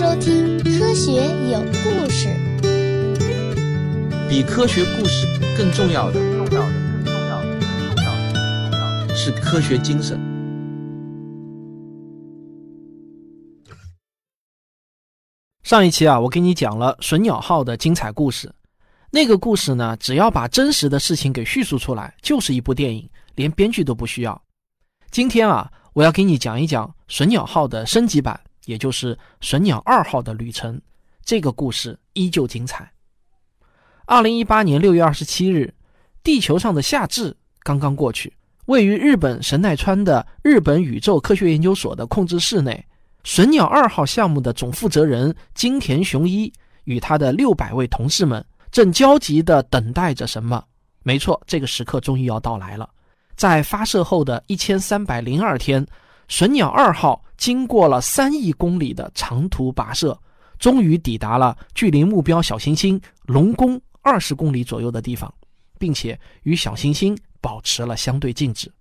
收听《科学有故事》。比科学故事更重要的，更重要的，更重要的，是科学精神。上一期啊，我给你讲了隼鸟号的精彩故事。那个故事呢，只要把真实的事情给叙述出来，就是一部电影，连编剧都不需要。今天啊，我要给你讲一讲隼鸟号的升级版，也就是隼鸟二号的旅程。这个故事依旧精彩。二零一八年六月二十七日，地球上的夏至刚刚过去，位于日本神奈川的日本宇宙科学研究所的控制室内。隼鸟二号项目的总负责人金田雄一与他的六百位同事们正焦急地等待着什么？没错，这个时刻终于要到来了。在发射后的一千三百零二天，隼鸟二号经过了三亿公里的长途跋涉，终于抵达了距离目标小行星龙宫二十公里左右的地方，并且与小行星保持了相对静止。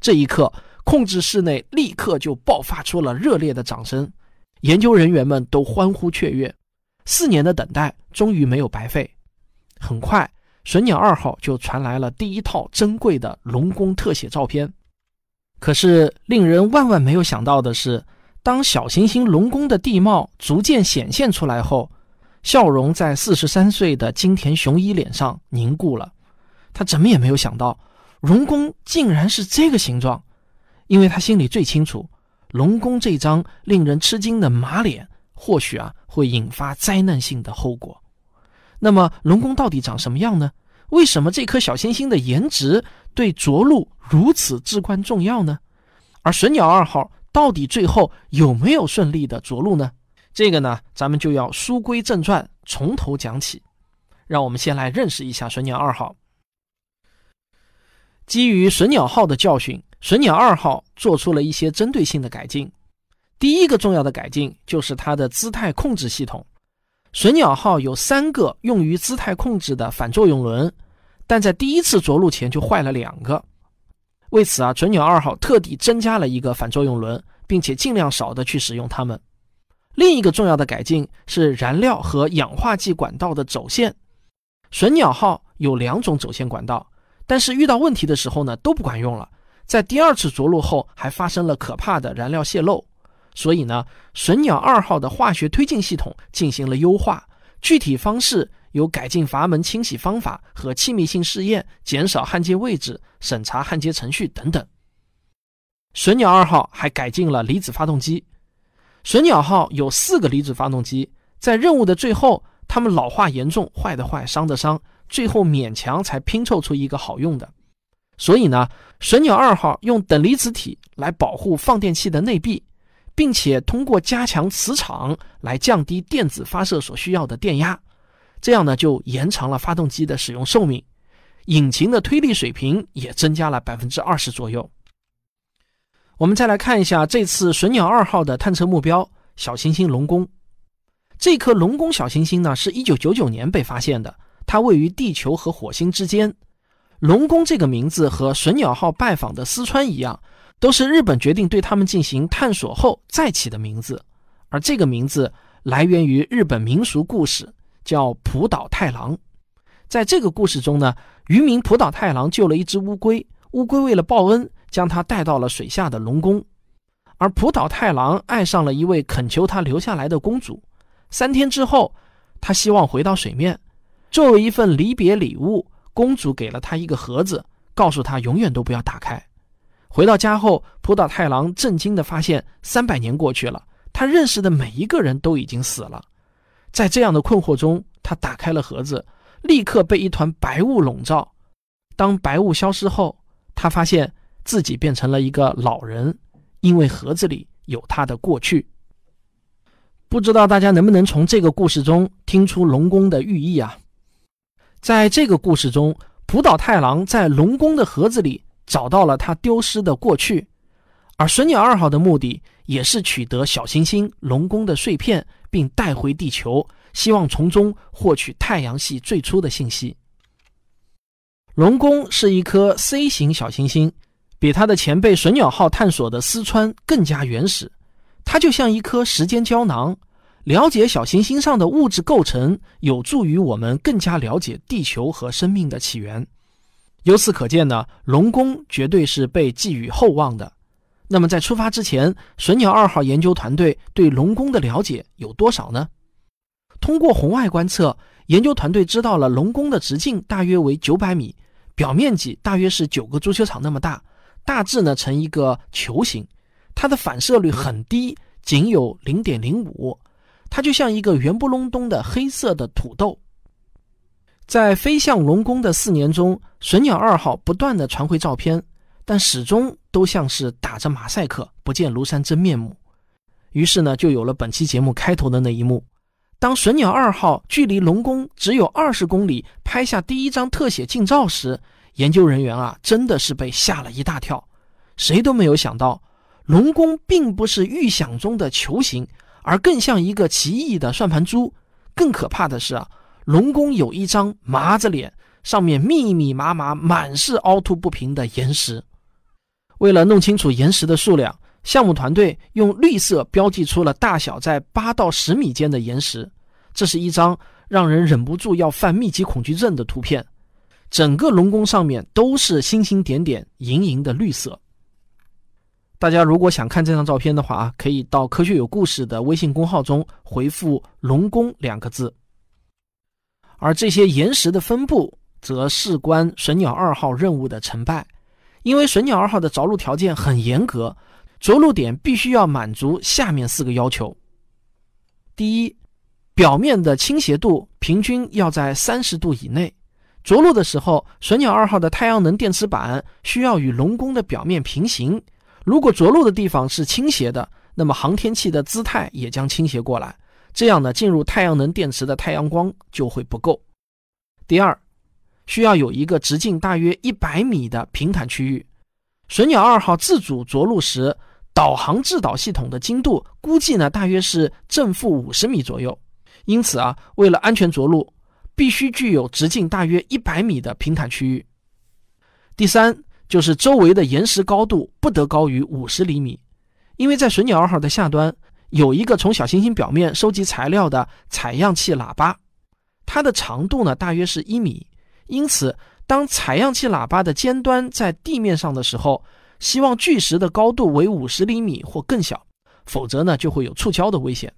这一刻。控制室内立刻就爆发出了热烈的掌声，研究人员们都欢呼雀跃。四年的等待终于没有白费。很快，隼鸟二号就传来了第一套珍贵的龙宫特写照片。可是，令人万万没有想到的是，当小行星龙宫的地貌逐渐显现出来后，笑容在四十三岁的金田雄一脸上凝固了。他怎么也没有想到，龙宫竟然是这个形状。因为他心里最清楚，龙宫这张令人吃惊的马脸，或许啊会引发灾难性的后果。那么，龙宫到底长什么样呢？为什么这颗小行星的颜值对着陆如此至关重要呢？而隼鸟二号到底最后有没有顺利的着陆呢？这个呢，咱们就要书归正传，从头讲起。让我们先来认识一下隼鸟二号。基于隼鸟号的教训。隼鸟二号做出了一些针对性的改进。第一个重要的改进就是它的姿态控制系统。隼鸟号有三个用于姿态控制的反作用轮，但在第一次着陆前就坏了两个。为此啊，隼鸟二号特地增加了一个反作用轮，并且尽量少的去使用它们。另一个重要的改进是燃料和氧化剂管道的走线。隼鸟号有两种走线管道，但是遇到问题的时候呢，都不管用了。在第二次着陆后，还发生了可怕的燃料泄漏，所以呢，隼鸟二号的化学推进系统进行了优化，具体方式有改进阀门清洗方法和气密性试验，减少焊接位置，审查焊接程序等等。隼鸟二号还改进了离子发动机。隼鸟号有四个离子发动机，在任务的最后，它们老化严重，坏的坏，伤的伤，最后勉强才拼凑出一个好用的。所以呢，隼鸟二号用等离子体来保护放电器的内壁，并且通过加强磁场来降低电子发射所需要的电压，这样呢就延长了发动机的使用寿命，引擎的推力水平也增加了百分之二十左右。我们再来看一下这次隼鸟二号的探测目标——小行星龙宫。这颗龙宫小行星呢，是一九九九年被发现的，它位于地球和火星之间。龙宫这个名字和隼鸟号拜访的四川一样，都是日本决定对他们进行探索后再起的名字。而这个名字来源于日本民俗故事，叫浦岛太郎。在这个故事中呢，渔民浦岛太郎救了一只乌龟，乌龟为了报恩，将它带到了水下的龙宫。而浦岛太郎爱上了一位恳求他留下来的公主。三天之后，他希望回到水面，作为一份离别礼物。公主给了他一个盒子，告诉他永远都不要打开。回到家后，浦岛太郎震惊地发现，三百年过去了，他认识的每一个人都已经死了。在这样的困惑中，他打开了盒子，立刻被一团白雾笼罩。当白雾消失后，他发现自己变成了一个老人，因为盒子里有他的过去。不知道大家能不能从这个故事中听出龙宫的寓意啊？在这个故事中，浦岛太郎在龙宫的盒子里找到了他丢失的过去，而隼鸟二号的目的也是取得小行星龙宫的碎片，并带回地球，希望从中获取太阳系最初的信息。龙宫是一颗 C 型小行星，比它的前辈隼鸟号探索的思川更加原始，它就像一颗时间胶囊，了解小行星上的物质构成，有助于我们更加了解地球和生命的起源。由此可见呢，龙宫绝对是被寄予厚望的。那么在出发之前，神鸟二号研究团队对龙宫的了解有多少呢？通过红外观测，研究团队知道了龙宫的直径大约为九百米，表面积大约是九个足球场那么大，大致呢呈一个球形，它的反射率很低，仅有零点零五。它就像一个圆不隆咚的黑色的土豆。在飞向龙宫的四年中，隼鸟二号不断的传回照片，但始终都像是打着马赛克，不见庐山真面目。于是呢，就有了本期节目开头的那一幕：当隼鸟二号距离龙宫只有二十公里，拍下第一张特写近照时，研究人员啊，真的是被吓了一大跳。谁都没有想到，龙宫并不是预想中的球形。而更像一个奇异的算盘珠。更可怕的是啊，龙宫有一张麻子脸，上面密密麻麻满是凹凸不平的岩石。为了弄清楚岩石的数量，项目团队用绿色标记出了大小在八到十米间的岩石。这是一张让人忍不住要犯密集恐惧症的图片。整个龙宫上面都是星星点点、莹莹的绿色。大家如果想看这张照片的话啊，可以到“科学有故事”的微信公号中回复“龙宫”两个字。而这些岩石的分布，则事关神鸟二号任务的成败，因为神鸟二号的着陆条件很严格，着陆点必须要满足下面四个要求：第一，表面的倾斜度平均要在三十度以内；着陆的时候，神鸟二号的太阳能电池板需要与龙宫的表面平行。如果着陆的地方是倾斜的，那么航天器的姿态也将倾斜过来，这样呢，进入太阳能电池的太阳光就会不够。第二，需要有一个直径大约一百米的平坦区域。神鸟二号自主着陆时，导航制导系统的精度估计呢，大约是正负五十米左右。因此啊，为了安全着陆，必须具有直径大约一百米的平坦区域。第三。就是周围的岩石高度不得高于五十厘米，因为在水鸟二号的下端有一个从小行星表面收集材料的采样器喇叭，它的长度呢大约是一米，因此当采样器喇叭的尖端在地面上的时候，希望巨石的高度为五十厘米或更小，否则呢就会有触礁的危险。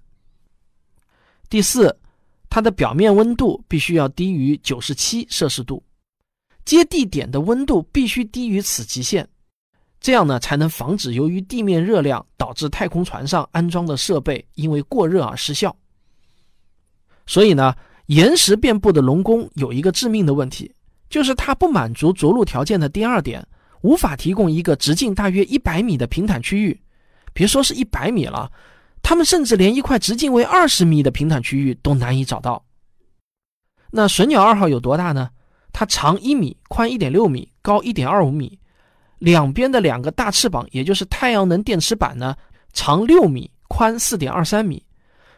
第四，它的表面温度必须要低于九十七摄氏度。接地点的温度必须低于此极限，这样呢才能防止由于地面热量导致太空船上安装的设备因为过热而失效。所以呢，岩石遍布的龙宫有一个致命的问题，就是它不满足着陆条件的第二点，无法提供一个直径大约一百米的平坦区域。别说是一百米了，他们甚至连一块直径为二十米的平坦区域都难以找到。那隼鸟二号有多大呢？它长一米，宽一点六米，高一点二五米，两边的两个大翅膀，也就是太阳能电池板呢，长六米，宽四点二三米。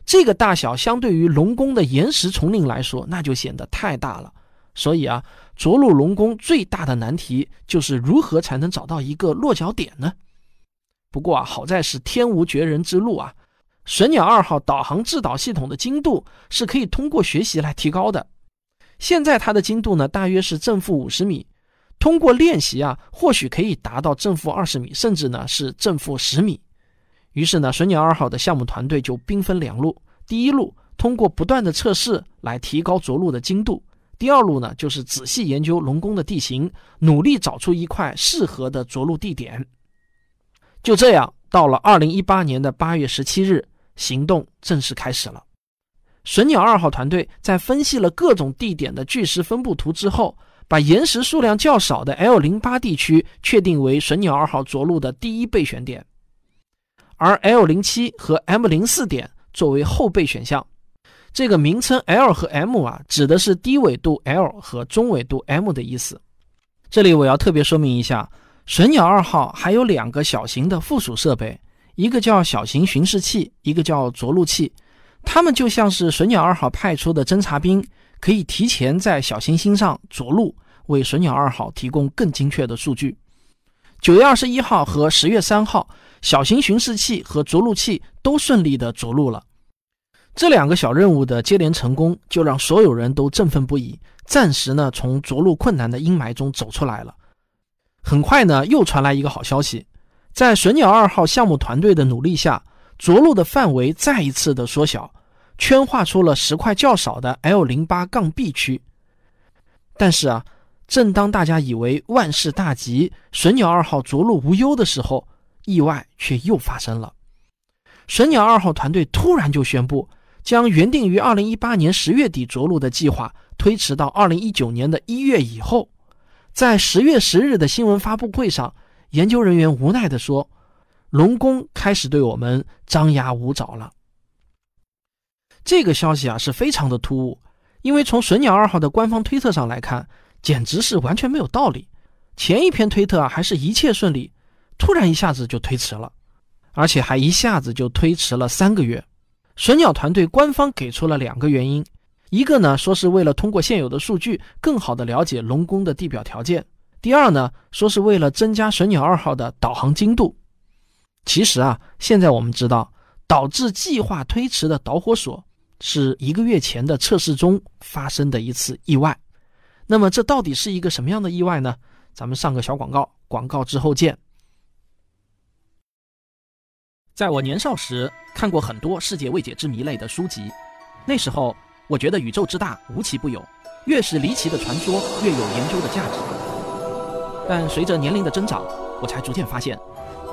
这个大小相对于龙宫的岩石丛林来说，那就显得太大了。所以啊，着陆龙宫最大的难题就是如何才能找到一个落脚点呢？不过啊，好在是天无绝人之路啊，神鸟二号导航制导系统的精度是可以通过学习来提高的。现在它的精度呢，大约是正负五十米。通过练习啊，或许可以达到正负二十米，甚至呢是正负十米。于是呢，神鸟二号的项目团队就兵分两路：第一路通过不断的测试来提高着陆的精度；第二路呢，就是仔细研究龙宫的地形，努力找出一块适合的着陆地点。就这样，到了二零一八年的八月十七日，行动正式开始了。神鸟二号团队在分析了各种地点的巨石分布图之后，把岩石数量较少的 L 零八地区确定为神鸟二号着陆的第一备选点，而 L 零七和 M 零四点作为后备选项。这个名称 L 和 M 啊，指的是低纬度 L 和中纬度 M 的意思。这里我要特别说明一下，神鸟二号还有两个小型的附属设备，一个叫小型巡视器，一个叫着陆器。它们就像是神鸟二号派出的侦察兵，可以提前在小行星上着陆，为神鸟二号提供更精确的数据。九月二十一号和十月三号，小型巡视器和着陆器都顺利的着陆了。这两个小任务的接连成功，就让所有人都振奋不已，暂时呢从着陆困难的阴霾中走出来了。很快呢，又传来一个好消息，在神鸟二号项目团队的努力下，着陆的范围再一次的缩小，圈画出了石块较少的 L 零八杠 B 区。但是啊，正当大家以为万事大吉，神鸟二号着陆无忧的时候，意外却又发生了。神鸟二号团队突然就宣布。将原定于二零一八年十月底着陆的计划推迟到二零一九年的一月以后，在十月十日的新闻发布会上，研究人员无奈地说：“龙宫开始对我们张牙舞爪了。”这个消息啊是非常的突兀，因为从神鸟二号的官方推特上来看，简直是完全没有道理。前一篇推特啊还是一切顺利，突然一下子就推迟了，而且还一下子就推迟了三个月。神鸟团队官方给出了两个原因，一个呢说是为了通过现有的数据更好的了解龙宫的地表条件，第二呢说是为了增加神鸟二号的导航精度。其实啊，现在我们知道，导致计划推迟的导火索是一个月前的测试中发生的一次意外。那么这到底是一个什么样的意外呢？咱们上个小广告，广告之后见。在我年少时，看过很多世界未解之谜类的书籍。那时候，我觉得宇宙之大无奇不有，越是离奇的传说，越有研究的价值。但随着年龄的增长，我才逐渐发现，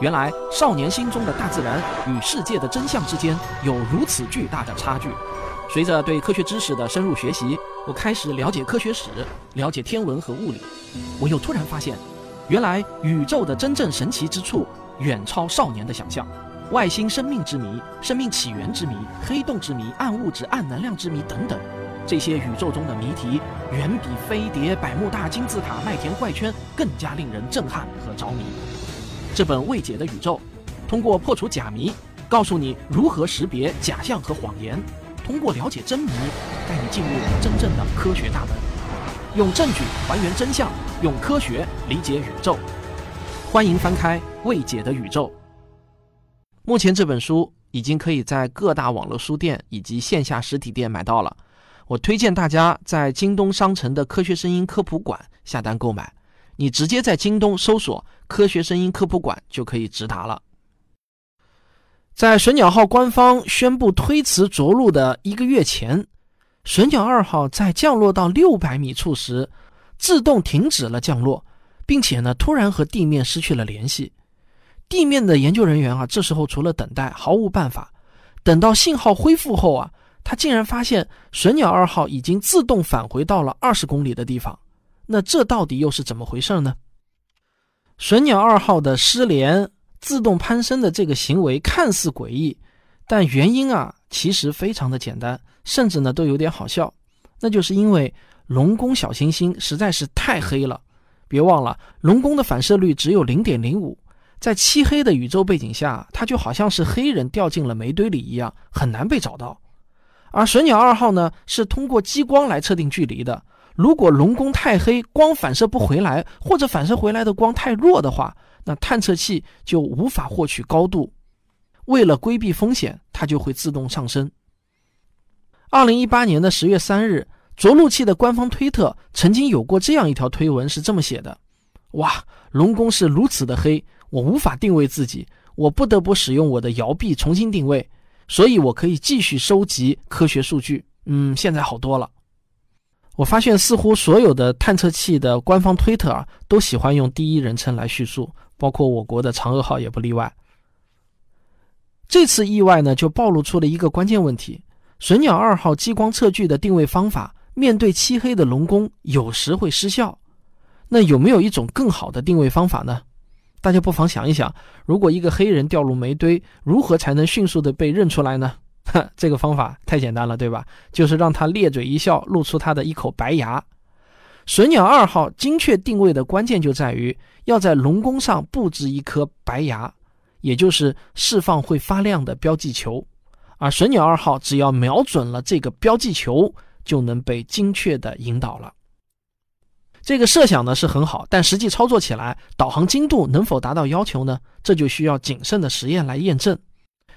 原来少年心中的大自然与世界的真相之间有如此巨大的差距。随着对科学知识的深入学习，我开始了解科学史，了解天文和物理。我又突然发现，原来宇宙的真正神奇之处远超少年的想象。外星生命之谜、生命起源之谜、黑洞之谜、暗物质、暗能量之谜等等，这些宇宙中的谜题远比飞碟、百慕大金字塔、麦田怪圈更加令人震撼和着迷。这本未解的宇宙，通过破除假谜，告诉你如何识别假象和谎言；通过了解真谜，带你进入真正的科学大门，用证据还原真相，用科学理解宇宙。欢迎翻开《未解的宇宙》。目前这本书已经可以在各大网络书店以及线下实体店买到了。我推荐大家在京东商城的科学声音科普馆下单购买。你直接在京东搜索“科学声音科普馆”就可以直达了。在神鸟号官方宣布推迟着陆的一个月前，神鸟二号在降落到六百米处时，自动停止了降落，并且呢，突然和地面失去了联系。地面的研究人员啊，这时候除了等待，毫无办法。等到信号恢复后啊，他竟然发现神鸟二号已经自动返回到了二十公里的地方。那这到底又是怎么回事呢？神鸟二号的失联、自动攀升的这个行为看似诡异，但原因啊，其实非常的简单，甚至呢都有点好笑。那就是因为龙宫小行星实在是太黑了。别忘了，龙宫的反射率只有零点零五。在漆黑的宇宙背景下，它就好像是黑人掉进了煤堆里一样，很难被找到。而水鸟二号呢，是通过激光来测定距离的。如果龙宫太黑，光反射不回来，或者反射回来的光太弱的话，那探测器就无法获取高度。为了规避风险，它就会自动上升。二零一八年的十月三日，着陆器的官方推特曾经有过这样一条推文，是这么写的：“哇，龙宫是如此的黑。”我无法定位自己，我不得不使用我的摇臂重新定位，所以我可以继续收集科学数据。嗯，现在好多了。我发现似乎所有的探测器的官方推特啊，都喜欢用第一人称来叙述，包括我国的嫦娥号也不例外。这次意外呢，就暴露出了一个关键问题：神鸟二号激光测距的定位方法，面对漆黑的龙宫，有时会失效。那有没有一种更好的定位方法呢？大家不妨想一想，如果一个黑人掉入煤堆，如何才能迅速的被认出来呢？哈，这个方法太简单了，对吧？就是让他咧嘴一笑，露出他的一口白牙。神鸟二号精确定位的关键就在于要在龙宫上布置一颗白牙，也就是释放会发亮的标记球，而神鸟二号只要瞄准了这个标记球，就能被精确的引导了。这个设想呢是很好，但实际操作起来，导航精度能否达到要求呢？这就需要谨慎的实验来验证。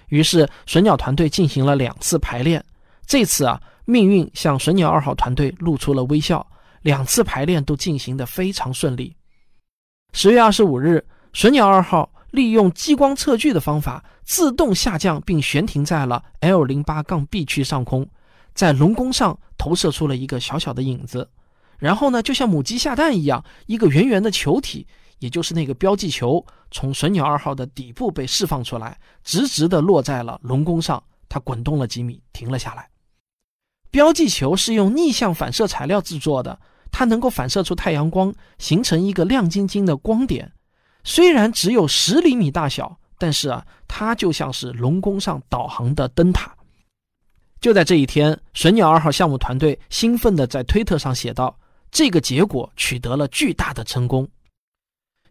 于是，神鸟团队进行了两次排练，这次啊，命运向神鸟二号团队露出了微笑，两次排练都进行得非常顺利。十月二十五日，神鸟二号利用激光测距的方法，自动下降并悬停在了 L 零八杠 B 区上空，在龙宫上投射出了一个小小的影子。然后呢，就像母鸡下蛋一样，一个圆圆的球体，也就是那个标记球，从神鸟二号的底部被释放出来，直直地落在了龙宫上。它滚动了几米，停了下来。标记球是用逆向反射材料制作的，它能够反射出太阳光，形成一个亮晶晶的光点。虽然只有十厘米大小，但是啊，它就像是龙宫上导航的灯塔。就在这一天，神鸟二号项目团队兴奋地在推特上写道。这个结果取得了巨大的成功。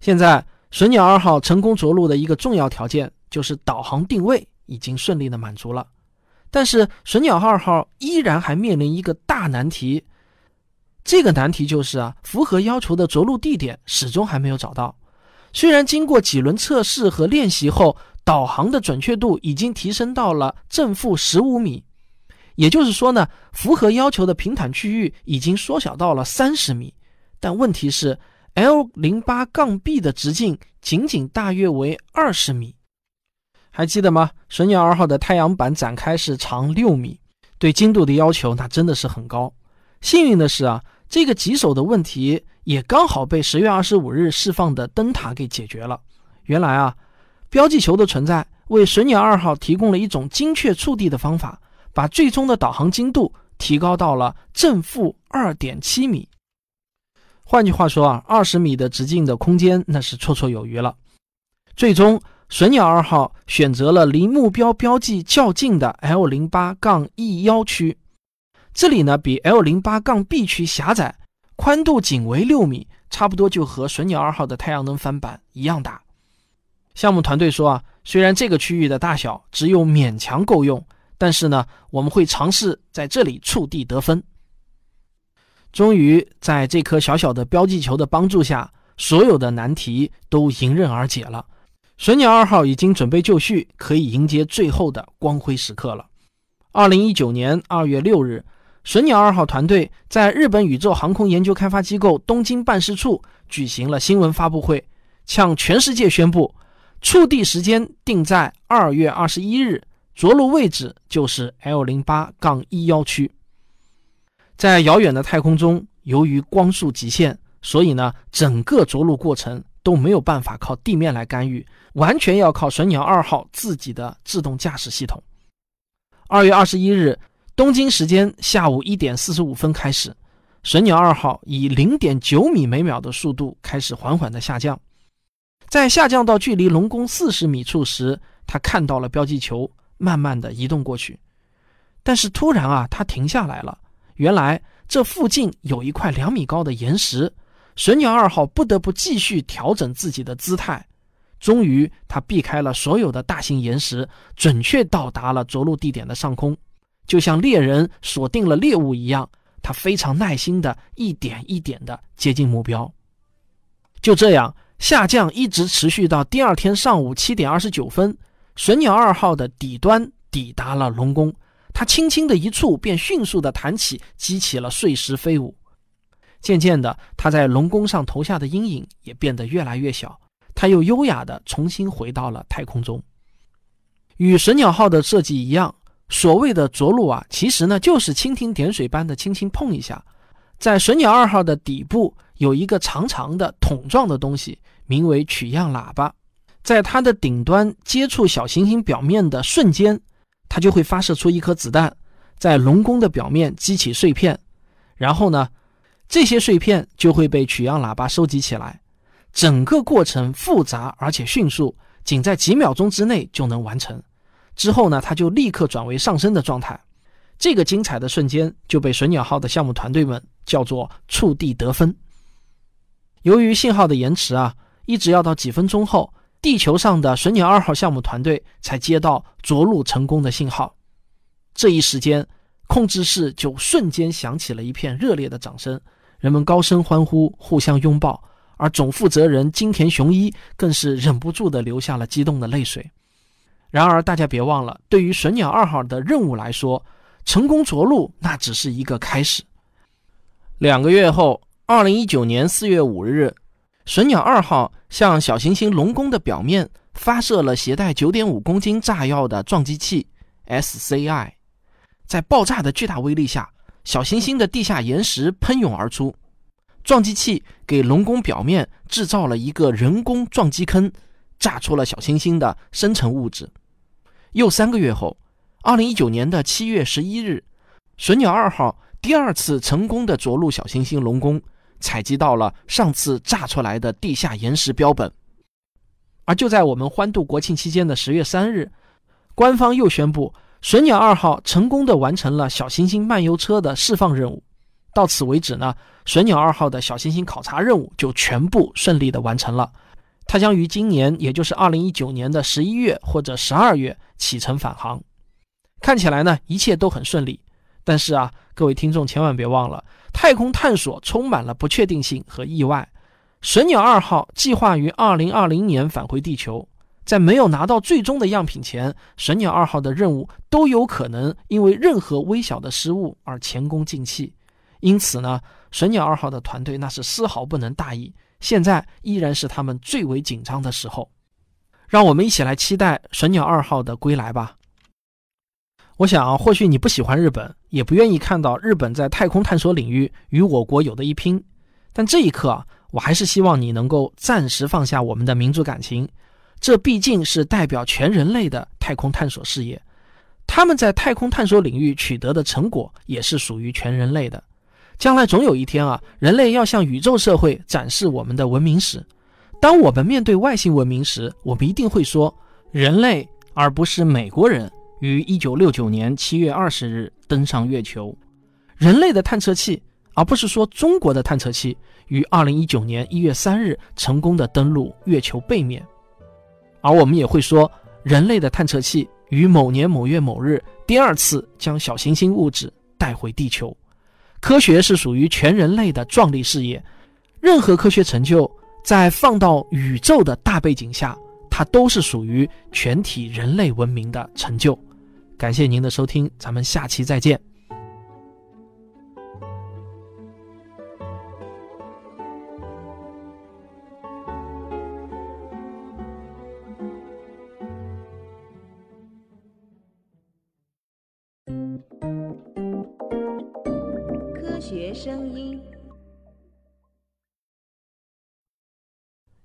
现在，神鸟二号成功着陆的一个重要条件就是导航定位已经顺利的满足了。但是，神鸟二号依然还面临一个大难题。这个难题就是啊，符合要求的着陆地点始终还没有找到。虽然经过几轮测试和练习后，导航的准确度已经提升到了正负十五米。也就是说呢，符合要求的平坦区域已经缩小到了三十米，但问题是，L 零八杠 B 的直径仅仅大约为二十米。还记得吗？神鸟二号的太阳板展开是长六米，对精度的要求那真的是很高。幸运的是啊，这个棘手的问题也刚好被十月二十五日释放的灯塔给解决了。原来啊，标记球的存在为神鸟二号提供了一种精确触地的方法。把最终的导航精度提高到了正负二点七米。换句话说啊，二十米的直径的空间那是绰绰有余了。最终，神鸟二号选择了离目标标记较近的 L 零八杠 E 幺区，这里呢比 L 零八杠 B 区狭窄，宽度仅为六米，差不多就和隼鸟二号的太阳能帆板一样大。项目团队说啊，虽然这个区域的大小只有勉强够用。但是呢，我们会尝试在这里触地得分。终于，在这颗小小的标记球的帮助下，所有的难题都迎刃而解了。隼鸟二号已经准备就绪，可以迎接最后的光辉时刻了。二零一九年二月六日，神鸟二号团队在日本宇宙航空研究开发机构东京办事处举行了新闻发布会，向全世界宣布，触地时间定在二月二十一日。着陆位置就是 L 零八杠一幺区。在遥远的太空中，由于光速极限，所以呢，整个着陆过程都没有办法靠地面来干预，完全要靠神鸟二号自己的自动驾驶系统。二月二十一日，东京时间下午一点四十五分开始，神鸟二号以零点九米每秒的速度开始缓缓的下降。在下降到距离龙宫四十米处时，他看到了标记球。慢慢的移动过去，但是突然啊，它停下来了。原来这附近有一块两米高的岩石，神鸟二号不得不继续调整自己的姿态。终于，它避开了所有的大型岩石，准确到达了着陆地点的上空，就像猎人锁定了猎物一样。他非常耐心的一点一点的接近目标。就这样，下降一直持续到第二天上午七点二十九分。神鸟二号的底端抵达了龙宫，它轻轻的一触，便迅速的弹起，激起了碎石飞舞。渐渐的，它在龙宫上投下的阴影也变得越来越小，它又优雅的重新回到了太空中。与神鸟号的设计一样，所谓的着陆啊，其实呢就是蜻蜓点水般的轻轻碰一下。在隼鸟二号的底部有一个长长的桶状的东西，名为取样喇叭。在它的顶端接触小行星表面的瞬间，它就会发射出一颗子弹，在龙宫的表面激起碎片，然后呢，这些碎片就会被取样喇叭收集起来。整个过程复杂而且迅速，仅在几秒钟之内就能完成。之后呢，它就立刻转为上升的状态。这个精彩的瞬间就被神鸟号的项目团队们叫做触地得分。由于信号的延迟啊，一直要到几分钟后。地球上的神鸟二号项目团队才接到着陆成功的信号，这一时间，控制室就瞬间响起了一片热烈的掌声，人们高声欢呼，互相拥抱，而总负责人金田雄一更是忍不住的流下了激动的泪水。然而，大家别忘了，对于神鸟二号的任务来说，成功着陆那只是一个开始。两个月后，二零一九年四月五日，神鸟二号向小行星龙宫的表面发射了携带九点五公斤炸药的撞击器 SCI，在爆炸的巨大威力下，小行星的地下岩石喷涌而出。撞击器给龙宫表面制造了一个人工撞击坑，炸出了小行星的生成物质。又三个月后，二零一九年的七月十一日，隼鸟二号第二次成功的着陆小行星龙宫，采集到了上次炸出来的地下岩石标本。而就在我们欢度国庆期间的十月三日，官方又宣布神鸟二号成功的完成了小行星漫游车的释放任务。到此为止呢，神鸟二号的小行星考察任务就全部顺利的完成了。它将于今年，也就是二零一九年的十一月或者十二月启程返航。看起来呢，一切都很顺利。但是啊，各位听众千万别忘了，太空探索充满了不确定性和意外。神鸟二号计划于二零二零年返回地球，在没有拿到最终的样品前，神鸟二号的任务都有可能因为任何微小的失误而前功尽弃。因此呢，神鸟二号的团队那是丝毫不能大意，现在依然是他们最为紧张的时候。让我们一起来期待神鸟二号的归来吧。我想，或许你不喜欢日本，也不愿意看到日本在太空探索领域与我国有的一拼，但这一刻，我还是希望你能够暂时放下我们的民族感情。这毕竟是代表全人类的太空探索事业，他们在太空探索领域取得的成果也是属于全人类的。将来总有一天啊，人类要向宇宙社会展示我们的文明史。当我们面对外星文明时，我们一定会说：人类，而不是美国人，于一九六九年七月二十日登上月球。人类的探测器，而不是说中国的探测器，于二零一九年一月三日成功的登陆月球背面。而我们也会说，人类的探测器于某年某月某日第二次将小行星物质带回地球。科学是属于全人类的壮丽事业，任何科学成就在放到宇宙的大背景下，它都是属于全体人类文明的成就。感谢您的收听，咱们下期再见。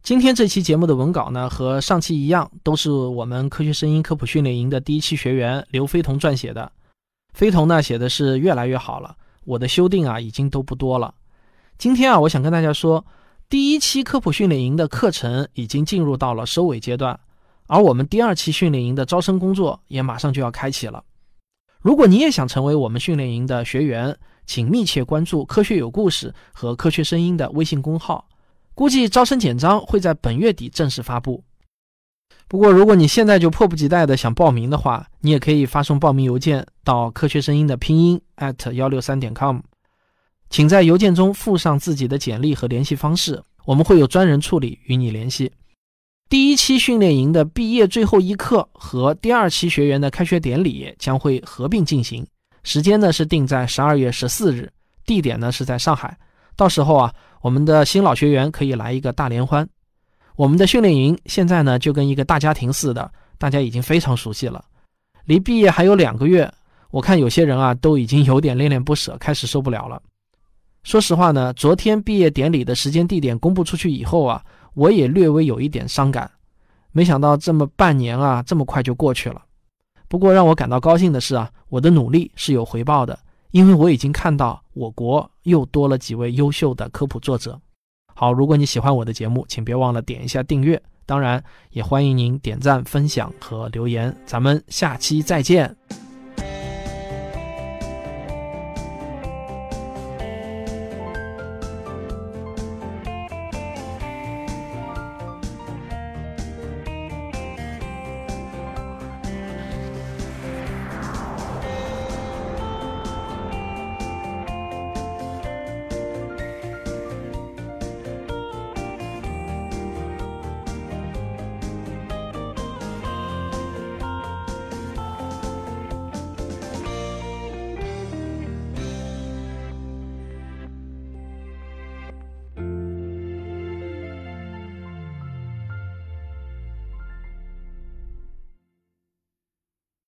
今天这期节目的文稿呢，和上期一样，都是我们科学声音科普训练营的第一期学员刘飞彤撰写的。飞彤呢写的是越来越好了，我的修订啊已经都不多了。今天啊，我想跟大家说，第一期科普训练营的课程已经进入到了收尾阶段，而我们第二期训练营的招生工作也马上就要开启了。如果你也想成为我们训练营的学员，请密切关注“科学有故事”和“科学声音”的微信公号，估计招生简章会在本月底正式发布。不过，如果你现在就迫不及待的想报名的话，你也可以发送报名邮件到“科学声音”的拼音幺六三点 com，请在邮件中附上自己的简历和联系方式，我们会有专人处理与你联系。第一期训练营的毕业最后一课和第二期学员的开学典礼将会合并进行。时间呢是定在十二月十四日，地点呢是在上海。到时候啊，我们的新老学员可以来一个大联欢。我们的训练营现在呢就跟一个大家庭似的，大家已经非常熟悉了。离毕业还有两个月，我看有些人啊都已经有点恋恋不舍，开始受不了了。说实话呢，昨天毕业典礼的时间地点公布出去以后啊，我也略微有一点伤感。没想到这么半年啊，这么快就过去了。不过让我感到高兴的是啊，我的努力是有回报的，因为我已经看到我国又多了几位优秀的科普作者。好，如果你喜欢我的节目，请别忘了点一下订阅，当然也欢迎您点赞、分享和留言。咱们下期再见。